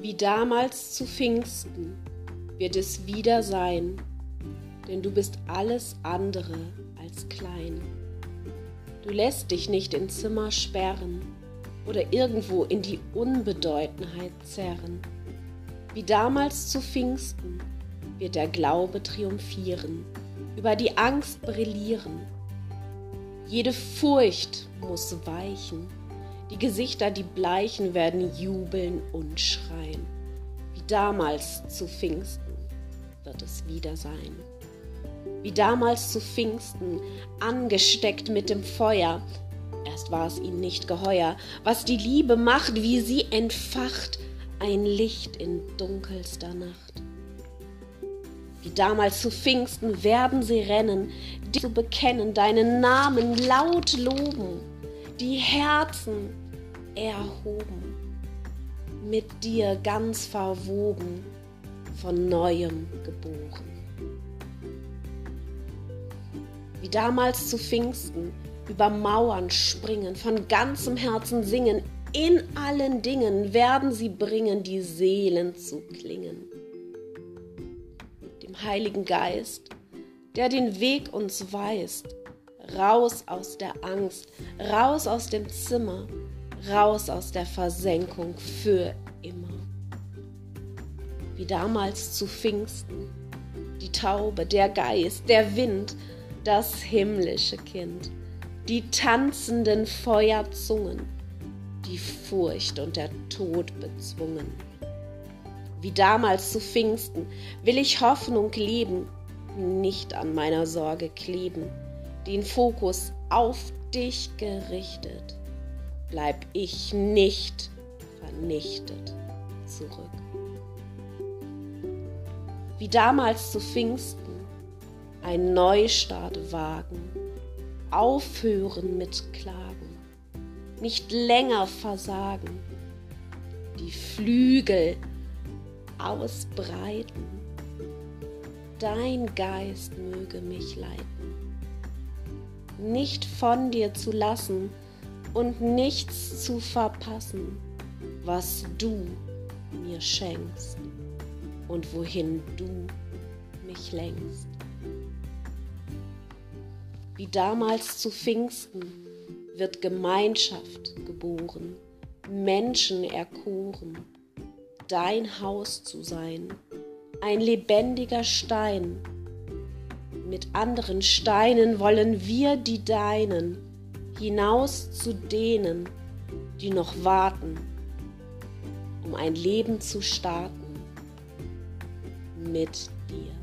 Wie damals zu Pfingsten wird es wieder sein, denn du bist alles andere als klein. Du lässt dich nicht in Zimmer sperren oder irgendwo in die Unbedeutendheit zerren. Wie damals zu Pfingsten wird der Glaube triumphieren, über die Angst brillieren. Jede Furcht muss weichen, die Gesichter, die bleichen, werden jubeln und schreien. Wie damals zu Pfingsten wird es wieder sein. Wie damals zu Pfingsten, angesteckt mit dem Feuer, Erst war es ihnen nicht geheuer, was die Liebe macht, wie sie entfacht, ein Licht in dunkelster Nacht. Wie damals zu Pfingsten werden sie rennen, dich zu bekennen, deinen Namen laut loben, die Herzen erhoben, mit dir ganz verwoben, von neuem geboren. Wie damals zu Pfingsten über Mauern springen, von ganzem Herzen singen, in allen Dingen werden sie bringen, die Seelen zu klingen. Dem Heiligen Geist, der den Weg uns weist, raus aus der Angst, raus aus dem Zimmer, raus aus der Versenkung für immer. Wie damals zu Pfingsten, die Taube, der Geist, der Wind, das himmlische Kind. Die tanzenden Feuerzungen, die Furcht und der Tod bezwungen. Wie damals zu Pfingsten will ich Hoffnung leben, nicht an meiner Sorge kleben, den Fokus auf dich gerichtet, bleib ich nicht vernichtet zurück. Wie damals zu Pfingsten ein Neustart wagen, aufhören mit Klagen, nicht länger versagen, die Flügel ausbreiten. Dein Geist möge mich leiten, nicht von dir zu lassen und nichts zu verpassen, was du mir schenkst und wohin du mich lenkst wie damals zu Pfingsten, wird Gemeinschaft geboren, Menschen erkoren, dein Haus zu sein, ein lebendiger Stein. Mit anderen Steinen wollen wir die Deinen hinaus zu denen, die noch warten, um ein Leben zu starten mit dir.